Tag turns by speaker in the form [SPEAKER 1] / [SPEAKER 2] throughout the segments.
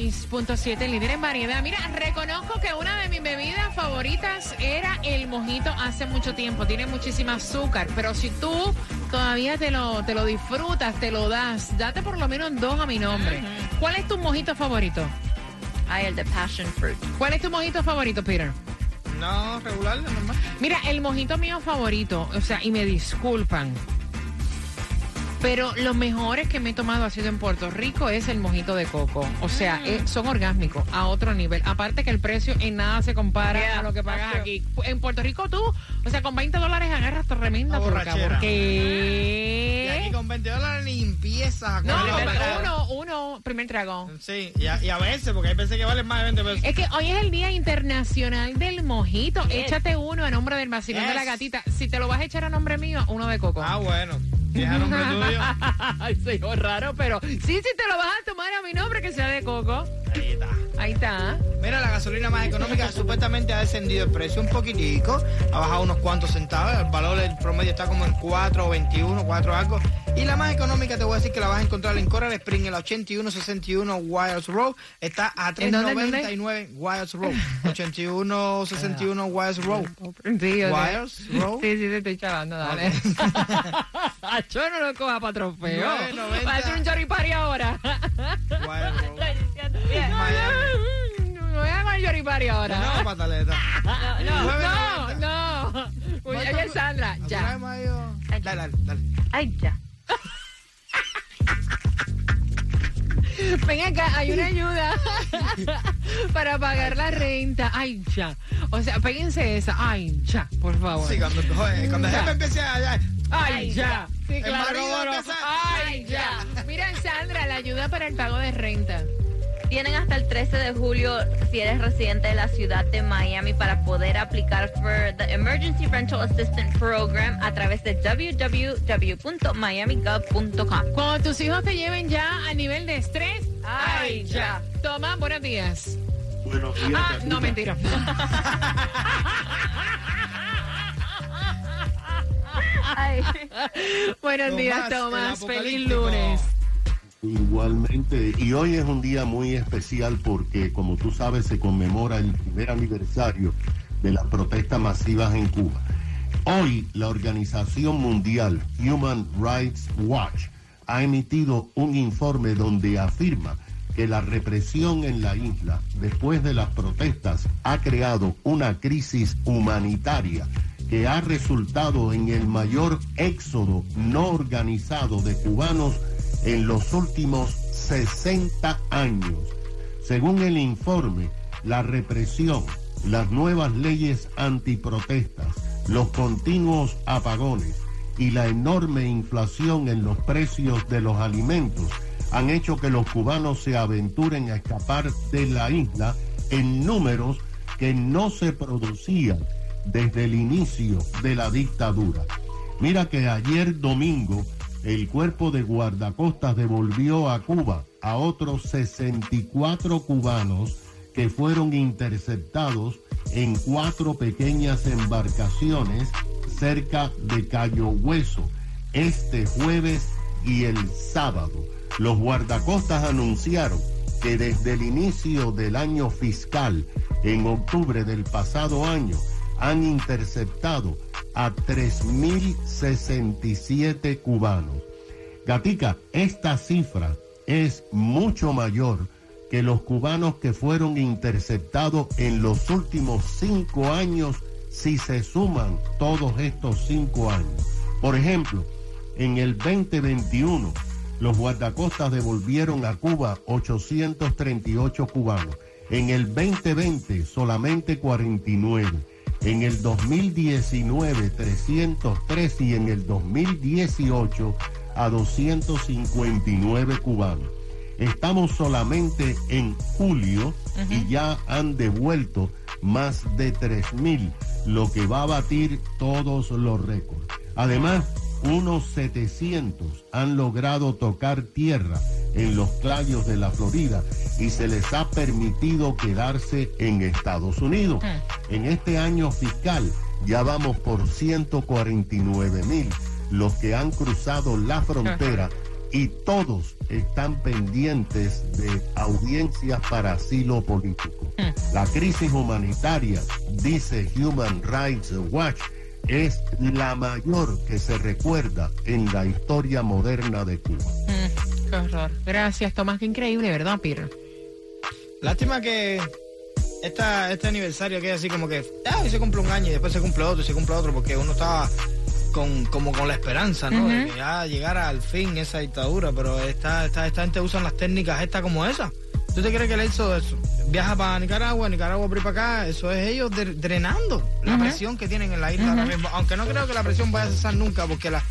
[SPEAKER 1] 106.7, líder en variedad. Mira, reconozco que una de mis bebidas favoritas era el mojito hace mucho tiempo. Tiene muchísima azúcar, pero si tú todavía te lo, te lo disfrutas, te lo das, date por lo menos dos a mi nombre. ¿Cuál es tu mojito favorito?
[SPEAKER 2] Ay, el de passion fruit.
[SPEAKER 1] ¿Cuál es tu mojito favorito, Peter?
[SPEAKER 3] No, regular, normal.
[SPEAKER 1] Mira, el mojito mío favorito, o sea, y me disculpan, pero los mejores que me he tomado ha sido en Puerto Rico es el mojito de coco. O sea,
[SPEAKER 2] Mm.
[SPEAKER 1] eh, son orgásmicos a otro nivel. Aparte que el precio en nada se compara
[SPEAKER 2] Yeah,
[SPEAKER 1] a lo que pagas aquí. En Puerto Rico tú, o sea, con 20 dólares agarras tremenda
[SPEAKER 3] Una
[SPEAKER 1] porca.
[SPEAKER 3] borrachera.
[SPEAKER 1] ¿Por
[SPEAKER 3] Y aquí con 20 dólares a
[SPEAKER 1] No, uno, uno, primer trago.
[SPEAKER 3] Sí, y a, y a veces, porque hay veces que valen más de 20 pesos.
[SPEAKER 1] Es que hoy es el Día Internacional del Mojito. Échate uno a nombre del vacilón de la gatita. Si te lo vas a echar a nombre mío, uno de coco.
[SPEAKER 3] Ah, bueno. A nombre tuyo.
[SPEAKER 1] Ay, raro, pero sí, sí te lo vas a tomar a mi nombre que sea de coco.
[SPEAKER 3] Ahí está.
[SPEAKER 1] Ahí está.
[SPEAKER 3] Mira, la gasolina más económica supuestamente ha descendido el precio un poquitico, ha bajado unos cuantos centavos, el valor el promedio está como en 4.21, 4 algo. Y la más económica te voy a decir que la vas a encontrar en Coral Spring, en la 8161 Wiles Road, está a
[SPEAKER 1] ¿En dónde, en dónde?
[SPEAKER 3] 3.99 Wiles Road, 8161 Wiles Road.
[SPEAKER 1] Sí, yo sé.
[SPEAKER 3] Wires, Row.
[SPEAKER 1] Sí, sí, te estoy chavando, dale. Yo no lo coja para trofeo. Va a hacer un choripari ahora.
[SPEAKER 3] Road.
[SPEAKER 1] No voy a choripari ahora.
[SPEAKER 3] No, pataleta.
[SPEAKER 1] No, no, no. Oye, Sandra, ya.
[SPEAKER 3] Dale, dale, dale.
[SPEAKER 2] Ay, ya.
[SPEAKER 1] Ven acá, hay una ayuda para pagar la renta. Ay, ya. O sea, péguense esa. Ay, ya, por favor.
[SPEAKER 3] Sí, cuando, joder, cuando
[SPEAKER 1] Ya.
[SPEAKER 3] empiece a...
[SPEAKER 1] Ay, ya. Sí, claro, Ay, ya. Mira, Sandra, la ayuda para el pago de renta.
[SPEAKER 2] Tienen hasta el 13 de julio si eres residente de la ciudad de Miami para poder aplicar for the Emergency Rental Assistance Program a través de www.miamigov.com.
[SPEAKER 1] Cuando tus hijos te lleven ya a nivel de estrés.
[SPEAKER 2] Ay, ya.
[SPEAKER 1] Toma, buenos días.
[SPEAKER 4] Buenos días.
[SPEAKER 1] Ah, no, mentira.
[SPEAKER 2] Ay.
[SPEAKER 1] buenos
[SPEAKER 3] Tomás,
[SPEAKER 1] días, Tomás. Feliz lunes.
[SPEAKER 4] Igualmente, y hoy es un día muy especial porque, como tú sabes, se conmemora el primer aniversario de las protestas masivas en Cuba. Hoy, la Organización Mundial Human Rights Watch ha emitido un informe donde afirma que la represión en la isla después de las protestas ha creado una crisis humanitaria que ha resultado en el mayor éxodo no organizado de cubanos en los últimos 60 años. Según el informe, la represión, las nuevas leyes antiprotestas, los continuos apagones y la enorme inflación en los precios de los alimentos han hecho que los cubanos se aventuren a escapar de la isla en números que no se producían desde el inicio de la dictadura. Mira que ayer domingo el cuerpo de guardacostas devolvió a Cuba a otros 64 cubanos que fueron interceptados en cuatro pequeñas embarcaciones cerca de Cayo Hueso este jueves y el sábado. Los guardacostas anunciaron que desde el inicio del año fiscal, en octubre del pasado año, han interceptado a 3.067 cubanos. Gatica, esta cifra es mucho mayor que los cubanos que fueron interceptados en los últimos cinco años si se suman todos estos cinco años. Por ejemplo, en el 2021, los guardacostas devolvieron a Cuba 838 cubanos. En el 2020, solamente 49. En el 2019, 303 y en el 2018 a 259 cubanos. Estamos solamente en julio y ya han devuelto más de 3 mil, lo que va a batir todos los récords. Además, unos 700 han logrado tocar tierra en los playos de la Florida y se les ha permitido quedarse en Estados Unidos. En este año fiscal ya vamos por 149 mil los que han cruzado la frontera y todos están pendientes de audiencias para asilo político. La crisis humanitaria, dice Human Rights Watch, es la mayor que se recuerda en la historia moderna de Cuba.
[SPEAKER 1] qué horror. Gracias, Tomás. Qué increíble, ¿verdad, Peter?
[SPEAKER 3] Lástima que esta, este aniversario que así como que ah, se cumple un año y después se cumple otro y se cumple otro porque uno estaba con, como con la esperanza, ¿no? De que ya llegara al fin esa dictadura, pero esta, esta, esta gente usan las técnicas estas como esa. ¿Tú te crees que él hizo eso? Viaja para Nicaragua, Nicaragua por para acá, eso es ellos dre- drenando la presión que tienen en la isla ahora mismo. Aunque no creo que la presión vaya a cesar nunca, porque la,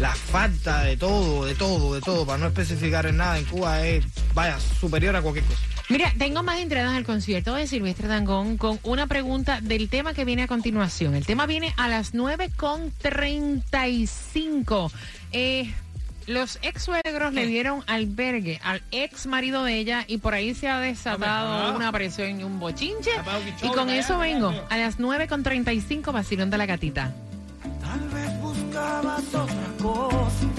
[SPEAKER 3] la falta de todo, de todo, de todo, para no especificar en nada en Cuba es, vaya, superior a cualquier cosa.
[SPEAKER 1] Mira, tengo más entradas al concierto de Silvestre Dangón con una pregunta del tema que viene a continuación. El tema viene a las 9.35. Eh, los ex suegros le dieron albergue al ex marido de ella y por ahí se ha desatado una presión y un bochinche. Y con eso vengo a las 9.35 vacilón de la gatita.
[SPEAKER 5] Tal vez buscabas otra cosa.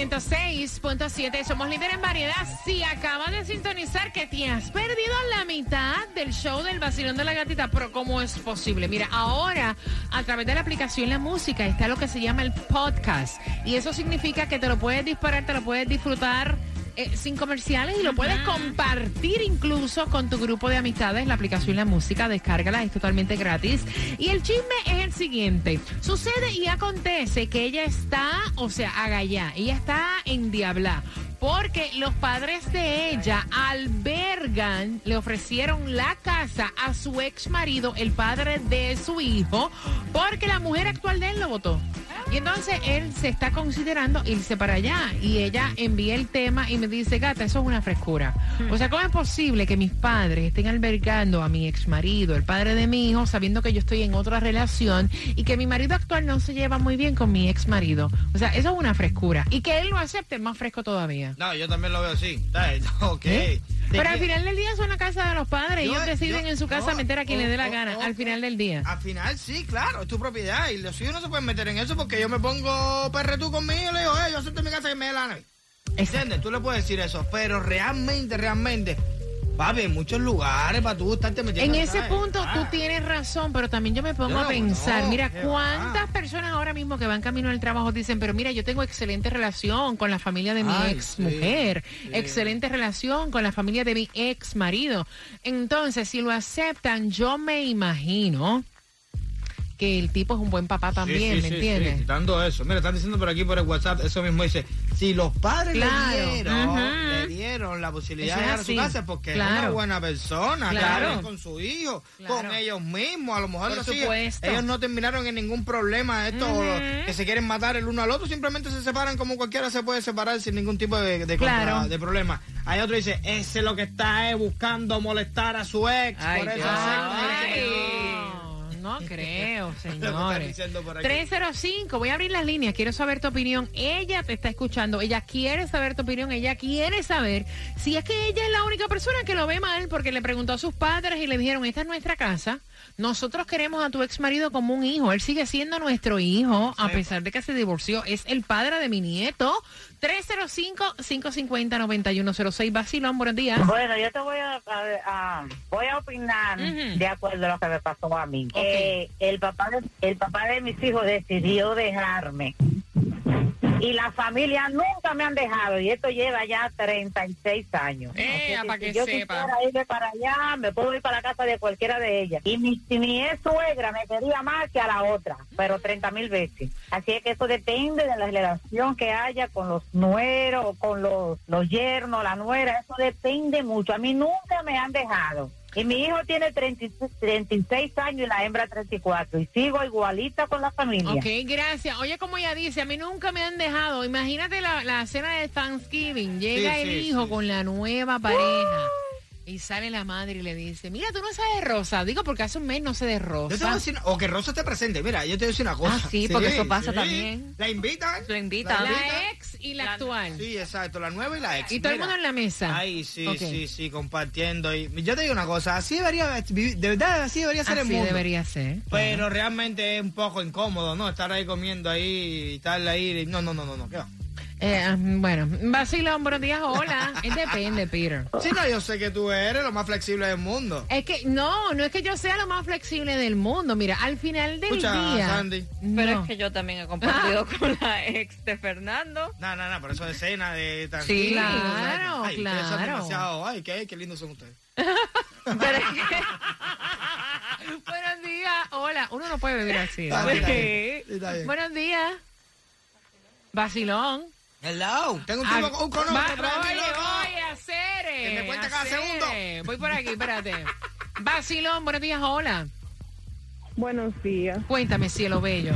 [SPEAKER 1] 106.7 somos líderes en variedad. Si acabas de sintonizar que te has perdido la mitad del show del vacilón de la gatita, pero ¿cómo es posible? Mira, ahora a través de la aplicación La Música está lo que se llama el podcast. Y eso significa que te lo puedes disparar, te lo puedes disfrutar eh, sin comerciales y lo puedes compartir incluso con tu grupo de amistades. La aplicación La Música, descárgala, es totalmente gratis. Y el chisme es el siguiente. Sucede y acontece que ella está, o sea, haga ya, ella está en Diabla. Porque los padres de ella albergan, le ofrecieron la casa a su ex marido, el padre de su hijo, porque la mujer actual de él lo votó. Y entonces él se está considerando irse para allá. Y ella envía el tema y me dice, gata, eso es una frescura. O sea, ¿cómo es posible que mis padres estén albergando a mi ex marido, el padre de mi hijo, sabiendo que yo estoy en otra relación y que mi marido actual no se lleva muy bien con mi ex marido? O sea, eso es una frescura. Y que él lo acepte es más fresco todavía.
[SPEAKER 3] No, yo también lo veo así. Ok.
[SPEAKER 1] ¿Eh?
[SPEAKER 3] ¿De
[SPEAKER 1] Pero al final del día es una casa de los padres.
[SPEAKER 3] Yo-
[SPEAKER 1] Ellos deciden
[SPEAKER 3] yo-
[SPEAKER 1] en su casa
[SPEAKER 3] no,
[SPEAKER 1] meter a quien
[SPEAKER 3] oh,
[SPEAKER 1] le dé la
[SPEAKER 3] oh,
[SPEAKER 1] gana.
[SPEAKER 3] oh,
[SPEAKER 1] al final del día.
[SPEAKER 3] Al final sí, claro, es tu propiedad y los hijos no se pueden meter en eso porque yo me pongo perretú conmigo y le digo, hey, yo acepto mi casa que me dé la gana. ¿Entiendes? Tú le puedes decir eso, pero realmente, realmente, papi, hay muchos lugares para tú estarte metiendo.
[SPEAKER 1] En ese punto tú tienes razón, pero también yo me pongo
[SPEAKER 3] Yo
[SPEAKER 1] a pensar,
[SPEAKER 3] no,
[SPEAKER 1] mira, cuántas
[SPEAKER 3] va.
[SPEAKER 1] personas ahora mismo que van camino al trabajo dicen, pero mira, yo tengo excelente relación con la familia de mi
[SPEAKER 3] Ay,
[SPEAKER 1] ex
[SPEAKER 3] sí,
[SPEAKER 1] mujer,
[SPEAKER 3] sí.
[SPEAKER 1] excelente relación con la familia de mi ex marido. Entonces, si lo aceptan, yo me imagino que el tipo es un buen papá también,
[SPEAKER 3] Sí, sí,
[SPEAKER 1] ¿me
[SPEAKER 3] sí,
[SPEAKER 1] entiendes?
[SPEAKER 3] sí, dando eso. Mira, están diciendo por aquí por el WhatsApp, eso mismo dice, si los padres
[SPEAKER 1] Claro,
[SPEAKER 3] le dieron, le dieron la posibilidad
[SPEAKER 1] Eso
[SPEAKER 3] de
[SPEAKER 1] es
[SPEAKER 3] a su casa porque es una
[SPEAKER 1] claro.
[SPEAKER 3] buena persona,
[SPEAKER 1] Claro.
[SPEAKER 3] claro, con su hijo,
[SPEAKER 1] Claro.
[SPEAKER 3] con ellos mismos, a lo mejor los hijos- ellos no terminaron en ningún problema esto
[SPEAKER 1] Ujú.
[SPEAKER 3] que se quieren matar el uno al otro, simplemente se separan como cualquiera se puede separar sin ningún tipo de, de, contra-
[SPEAKER 1] Claro.
[SPEAKER 3] de problema. Hay otro que dice, ese lo que está es buscando molestar a su ex,
[SPEAKER 1] Ay,
[SPEAKER 3] por eso
[SPEAKER 1] Dios.
[SPEAKER 3] acepta".
[SPEAKER 1] Ay, no, creo, señores.
[SPEAKER 3] diciendo por aquí.
[SPEAKER 1] 305, voy a abrir las líneas, quiero saber tu opinión. Ella te está escuchando, ella quiere saber tu opinión, ella quiere saber si es que ella es la única persona que lo ve mal porque le preguntó a sus padres y le dijeron, esta es nuestra casa, nosotros queremos a tu ex marido como un hijo, él sigue siendo nuestro hijo a pesar de que se divorció, es el padre de mi nieto. 305-550-9106, Basilón, buenos días.
[SPEAKER 6] Bueno, yo te voy a, a- a- voy a opinar de acuerdo a lo que me pasó a mí. Eh, el papá de, el papá de mis hijos decidió dejarme Y la familia nunca me han dejado. Y esto lleva ya 36 años.
[SPEAKER 1] Eh, para
[SPEAKER 6] si
[SPEAKER 1] que
[SPEAKER 6] yo
[SPEAKER 1] sepa.
[SPEAKER 6] quisiera irme para allá, me puedo ir para la casa de cualquiera de ellas. Y mi, si mi ex suegra me quería más que a la otra, pero 30 mil veces. Así es que eso depende de la relación que haya con los nueros, con los, los yernos, la nuera. Eso depende mucho. A mí nunca me han dejado. Y mi hijo tiene 36 36 años y la hembra 34. Y sigo igualita con la familia.
[SPEAKER 1] Ok, gracias. Oye, como ella dice, a mí nunca me han dejado. Imagínate la, la cena de Thanksgiving. Llega
[SPEAKER 3] Sí,
[SPEAKER 1] el
[SPEAKER 3] sí,
[SPEAKER 1] hijo
[SPEAKER 3] sí.
[SPEAKER 1] con la nueva pareja. Y sale la madre y le dice, mira, tú no sabes rosa. Digo, porque hace un mes no sé de
[SPEAKER 3] Yo te voy a
[SPEAKER 1] rosa.
[SPEAKER 3] decir, o que Rosa esté presente. Mira, yo te voy a decir una cosa.
[SPEAKER 2] Ah, sí, porque eso pasa también.
[SPEAKER 3] La invitan. La
[SPEAKER 1] ex y la, actual.
[SPEAKER 3] Sí, exacto, la nueva y la ex.
[SPEAKER 1] Y todo el mundo en la mesa.
[SPEAKER 3] Ay, sí, sí, sí, compartiendo. Y yo te digo una cosa, así debería, de verdad, así debería ser el
[SPEAKER 1] Así
[SPEAKER 3] mundo.
[SPEAKER 1] debería ser.
[SPEAKER 3] Pero realmente es un poco incómodo, ¿no? Estar ahí comiendo ahí y estar ahí. No, no, no, no, no. ¿qué va?
[SPEAKER 1] Eh, ah, bueno, vacilón, buenos días, hola. Eh, Depende, Peter.
[SPEAKER 3] Sí, no, yo sé que tú eres lo más flexible del mundo.
[SPEAKER 1] Es que no, no es que yo sea lo más flexible del mundo. Mira, al final del
[SPEAKER 3] Escucha,
[SPEAKER 1] día.
[SPEAKER 3] Sandy.
[SPEAKER 2] Pero
[SPEAKER 1] no.
[SPEAKER 2] es que yo también he compartido con la ex de Fernando.
[SPEAKER 3] No, no, no, por eso de cena, de tan
[SPEAKER 2] Sí,
[SPEAKER 1] claro,
[SPEAKER 3] ay,
[SPEAKER 1] claro.
[SPEAKER 3] demasiado, ay, qué, qué lindos son ustedes.
[SPEAKER 2] Pero es que...
[SPEAKER 1] Buenos días, hola. Uno no puede vivir así. ¿no?
[SPEAKER 3] Está bien, está bien.
[SPEAKER 2] Sí.
[SPEAKER 3] Sí, está bien.
[SPEAKER 1] Buenos días. Vacilón.
[SPEAKER 3] Hello. Tengo un
[SPEAKER 1] Ah,
[SPEAKER 3] tipo un con
[SPEAKER 1] va-
[SPEAKER 3] otro por aquí,
[SPEAKER 1] oye,
[SPEAKER 3] loco.
[SPEAKER 1] oye, Acere,
[SPEAKER 3] Que me cuente cada segundo.
[SPEAKER 1] Voy por aquí, espérate. Vacilón, buenos días, hola.
[SPEAKER 7] Buenos días.
[SPEAKER 1] Cuéntame, cielo bello.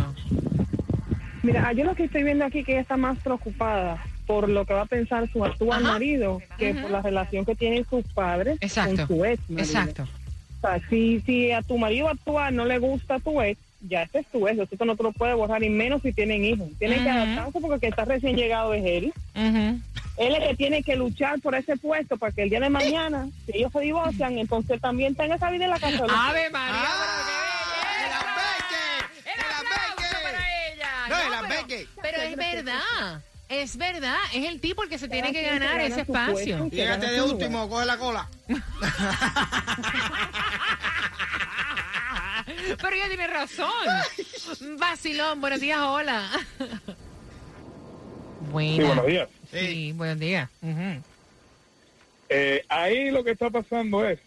[SPEAKER 7] Mira, yo lo que estoy viendo aquí que ella está más preocupada por lo que va a pensar su actual
[SPEAKER 1] Ajá.
[SPEAKER 7] marido que por la relación que tienen sus padres
[SPEAKER 1] Exacto.
[SPEAKER 7] con su ex marido.
[SPEAKER 1] Exacto.
[SPEAKER 7] O sea, si, si a tu marido actual no le gusta tu ex, ya ese es tu eso no te lo puede borrar, y menos si tienen hijos. Tienen que
[SPEAKER 1] Ujú.
[SPEAKER 7] adaptarse porque el que está recién llegado es él.
[SPEAKER 1] Ujú.
[SPEAKER 7] Él es el que tiene que luchar por ese puesto para que el día de mañana, si ellos se divorcian, entonces también tenga esa vida en la casa.
[SPEAKER 1] Ave María,
[SPEAKER 3] ¡Ah!
[SPEAKER 1] El.
[SPEAKER 3] No, de las
[SPEAKER 1] pero, pero es verdad. Es verdad. Es el tipo el que se tiene que ganar
[SPEAKER 7] gana
[SPEAKER 1] ese espacio.
[SPEAKER 3] Fíjate de último, coge la cola.
[SPEAKER 1] Pero ella tiene razón. Vacilón, buenos días, hola. Buenas.
[SPEAKER 8] Sí, buenos días.
[SPEAKER 1] Sí, buenos días.
[SPEAKER 8] Eh, ahí lo que está pasando es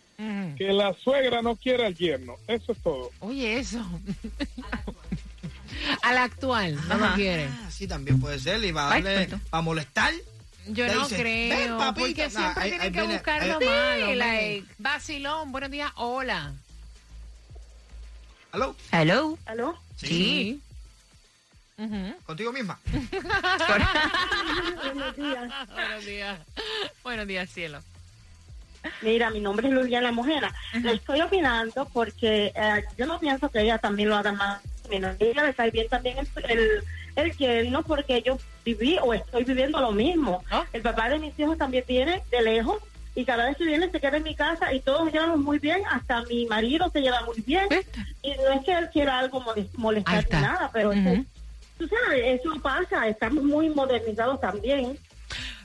[SPEAKER 8] que la suegra no quiere al yerno. Eso es todo.
[SPEAKER 1] Oye, eso. Al actual, no lo quiere.
[SPEAKER 3] Ah, sí, también puede ser. Y va a darle, a molestar.
[SPEAKER 1] Yo
[SPEAKER 3] Le
[SPEAKER 1] no
[SPEAKER 3] dice,
[SPEAKER 1] creo, porque siempre
[SPEAKER 3] ahí-
[SPEAKER 1] tiene que buscar lo malo.
[SPEAKER 2] like-
[SPEAKER 1] men. Vacilón, buenos días, hola.
[SPEAKER 3] ¿Aló?
[SPEAKER 2] Hello.
[SPEAKER 7] ¿Aló?
[SPEAKER 1] Sí. Ujú.
[SPEAKER 3] ¿Contigo misma?
[SPEAKER 7] Buenos días.
[SPEAKER 1] Buenos días. Buenos días, cielo.
[SPEAKER 9] Mira, mi nombre es Liliana Mojena. Le estoy opinando porque eh, yo no pienso que ella también lo haga más menos. Ella le cae bien también el, el, el yerno porque yo viví o estoy viviendo lo mismo.
[SPEAKER 1] Ah.
[SPEAKER 9] El papá de mis hijos también viene de lejos y cada vez que viene se queda en mi casa y todos nos llevamos muy bien. Hasta mi marido se lleva muy bien.
[SPEAKER 1] ¿Viste?
[SPEAKER 9] Y no es que él quiera algo molestar ni nada, pero
[SPEAKER 1] Ujú.
[SPEAKER 9] eso- tú sabes, eso pasa. Estamos muy modernizados también.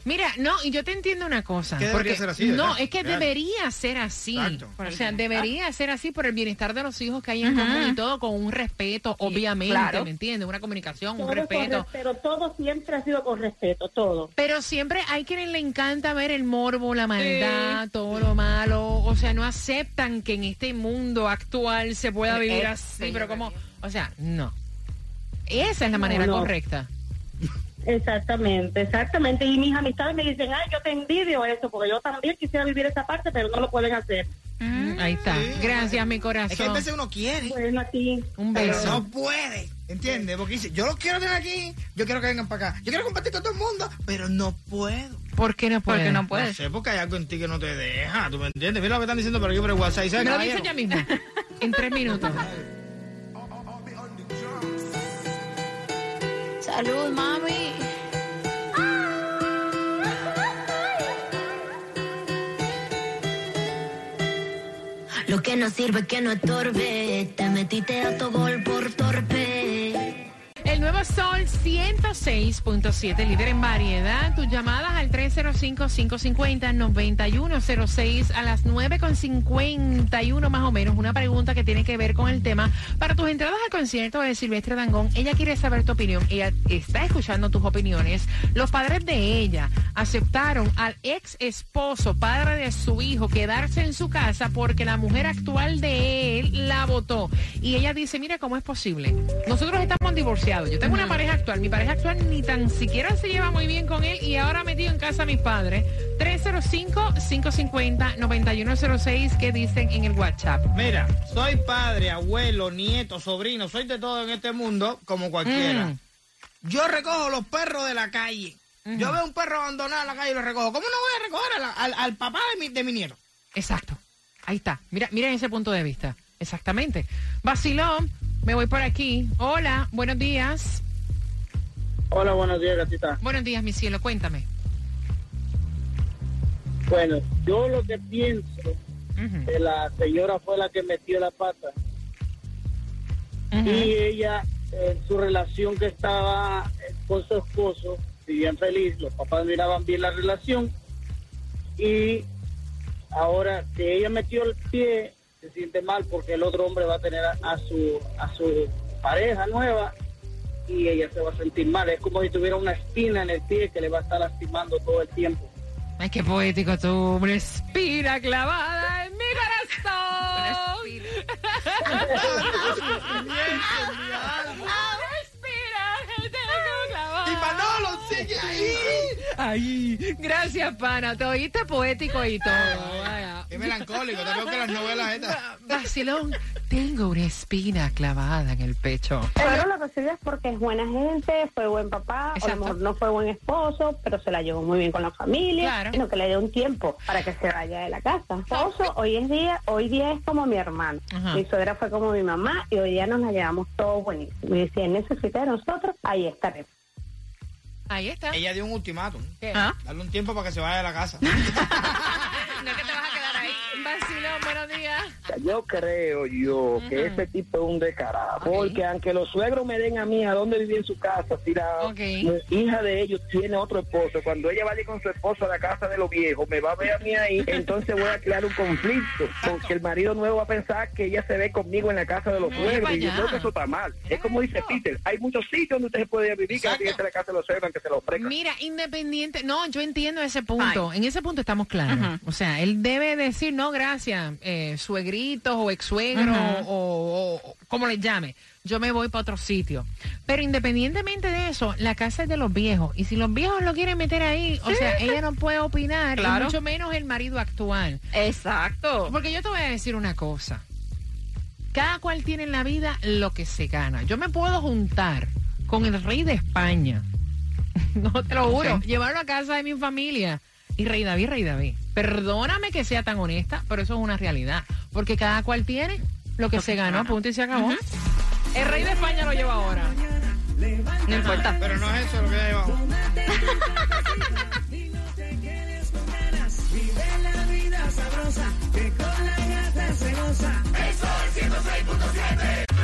[SPEAKER 1] Mira, no, y yo te entiendo una cosa.
[SPEAKER 3] Debería
[SPEAKER 1] porque-
[SPEAKER 3] ser así,
[SPEAKER 1] No, es que
[SPEAKER 3] Claro.
[SPEAKER 1] debería ser así.
[SPEAKER 3] Exacto.
[SPEAKER 1] O sea, debería ser así por el bienestar de los hijos que hay en común y todo con un respeto, obviamente,
[SPEAKER 2] claro.
[SPEAKER 1] ¿me entiendes? Una comunicación, un
[SPEAKER 9] Todo
[SPEAKER 1] respeto.
[SPEAKER 9] res- pero todo siempre ha sido con respeto, todo.
[SPEAKER 1] Pero siempre hay quienes le encanta ver el morbo, la maldad, todo lo malo. O sea, no aceptan que en este mundo actual se pueda vivir
[SPEAKER 2] Eh,
[SPEAKER 1] así,
[SPEAKER 2] sí,
[SPEAKER 1] pero como, o sea, no. Esa es la manera
[SPEAKER 9] no.
[SPEAKER 1] correcta.
[SPEAKER 9] Exactamente, exactamente. Y mis amistades me dicen, ay, yo te envidio eso, porque yo también quisiera vivir esa parte, pero no lo pueden hacer.
[SPEAKER 1] Ahí está.
[SPEAKER 3] Sí.
[SPEAKER 1] Gracias, mi
[SPEAKER 3] Es que a
[SPEAKER 1] corazón.
[SPEAKER 3] veces uno quiere,
[SPEAKER 9] Bueno, a ti.
[SPEAKER 1] Un
[SPEAKER 3] pero
[SPEAKER 1] beso.
[SPEAKER 3] no puede. ¿Entiendes? Porque dice, yo los quiero tener aquí, yo quiero que vengan para acá, yo quiero compartir con todo el mundo, pero no puedo.
[SPEAKER 1] ¿Por qué no puede?
[SPEAKER 2] Porque no
[SPEAKER 3] No
[SPEAKER 2] puedes.
[SPEAKER 3] sé, porque hay algo en ti que no te deja, ¿tú me entiendes? Mira lo que están diciendo por aquí por el WhatsApp. ¿sabes,
[SPEAKER 1] Me lo dice ya mismo. En tres minutos.
[SPEAKER 10] Salud, mami. Lo que no sirve que no estorbe. Te metiste a tu gol por
[SPEAKER 1] 106.7, líder en variedad. Tus llamadas al 305-550-9106 a las 9.51 más o menos. Una pregunta que tiene que ver con el tema. Para tus entradas al concierto de Silvestre Dangón, ella quiere saber tu opinión. Ella está escuchando tus opiniones. Los padres de ella aceptaron al ex esposo, padre de su hijo, quedarse en su casa porque la mujer actual de él la votó. Y ella dice, mira, ¿cómo es posible? Nosotros estamos divorciados. Yo tengo una pareja actual. Mi pareja actual ni tan siquiera se lleva muy bien con él y ahora metido en casa a mis padres. 305-550-9106, ¿qué dicen en el WhatsApp?
[SPEAKER 3] Mira, soy padre, abuelo, nieto, sobrino, soy de todo en este mundo, como cualquiera.
[SPEAKER 1] Mm.
[SPEAKER 3] Yo recojo los perros de la calle. Yo veo un perro abandonado en la calle y lo recojo. ¿Cómo no voy a recoger a la- al, al papá de mi, de mi nieto?
[SPEAKER 1] Exacto. Ahí está. Mira, mira ese punto de vista. Exactamente. Vacilón, me voy por aquí. Hola, buenos días.
[SPEAKER 11] Hola, buenos días, gatita.
[SPEAKER 1] Buenos días, mi cielo, cuéntame.
[SPEAKER 11] Bueno, yo lo que pienso que la señora fue la que metió la pata. Y ella en su relación que estaba eh, con su esposo, vivían feliz, los papás miraban bien la relación. Y ahora que ella metió el pie se siente mal porque el otro hombre va a tener a, a su a su pareja nueva y ella se va a sentir mal. Es como si tuviera una espina en el pie que le va a estar lastimando todo el tiempo.
[SPEAKER 1] Ay, qué poético tú. Una espina clavada en mi corazón. Una Ay, gracias, pana. Te oíste poético y todo. Vaya.
[SPEAKER 3] Es melancólico, te veo que las novelas estas.
[SPEAKER 1] Vacilón, tengo una espina clavada en el pecho.
[SPEAKER 9] Pero lo recibe es porque es buena gente, fue buen papá, o a lo mejor no fue buen esposo, pero se la llevó muy bien con la familia.
[SPEAKER 1] Claro.
[SPEAKER 9] Sino que le dio un tiempo para que se vaya de la casa. Esposo, hoy es día, hoy día es como mi hermano.
[SPEAKER 1] Ajá.
[SPEAKER 9] Mi suegra fue como mi mamá y hoy día nos la llevamos todos buenísimo. Y si él necesita de nosotros, ahí estaremos.
[SPEAKER 1] Ahí está.
[SPEAKER 3] Ella dio un ultimátum.
[SPEAKER 1] ¿Qué? ¿Ah?
[SPEAKER 3] Darle un tiempo para que se vaya de la casa.
[SPEAKER 1] No es que te vas a quedar. Vacilón, buenos días.
[SPEAKER 12] Yo creo yo que ese tipo es un descarado. Porque aunque los suegros me den a mí a dónde vivir en su casa, si la
[SPEAKER 1] Ok.
[SPEAKER 12] hija de ellos tiene otro esposo, cuando ella vaya con su esposo a la casa de los viejos, me va a ver a mí ahí, entonces voy a crear un conflicto. Porque el marido nuevo va a pensar que ella se ve conmigo en la casa de los suegros. Y yo creo que eso está mal. Es como dice Peter, hay muchos sitios donde usted se puede vivir que no tiene que ser la casa de los suegros, aunque se lo ofrezcan.
[SPEAKER 1] Mira, independiente, no, yo entiendo ese punto. En ese punto estamos claros. O sea, él debe decir, no, gracias, eh, suegritos o ex suegro
[SPEAKER 13] Ujú.
[SPEAKER 1] o, o- o como les llame. Yo me voy para otro sitio. Pero independientemente de eso, la casa es de los viejos. Y si los viejos lo quieren meter ahí, o sea, ella no puede opinar, y mucho menos el marido actual.
[SPEAKER 13] Exacto.
[SPEAKER 1] Porque yo te voy a decir una cosa. Cada cual tiene en la vida lo que se gana. Yo me puedo juntar con el rey de España. No te lo juro.
[SPEAKER 13] Ok.
[SPEAKER 1] Llevarlo a casa de mi familia. Y rey David, rey David. Perdóname que sea tan honesta, pero eso es una realidad. Porque cada cual tiene lo que se ganó, punto y se acabó. El rey de España lo lleva ahora.
[SPEAKER 13] No importa.
[SPEAKER 3] Pero no es eso lo que hay abajo.
[SPEAKER 5] Vive la vida sabrosa, que con la gata se goza. El sol 106.7.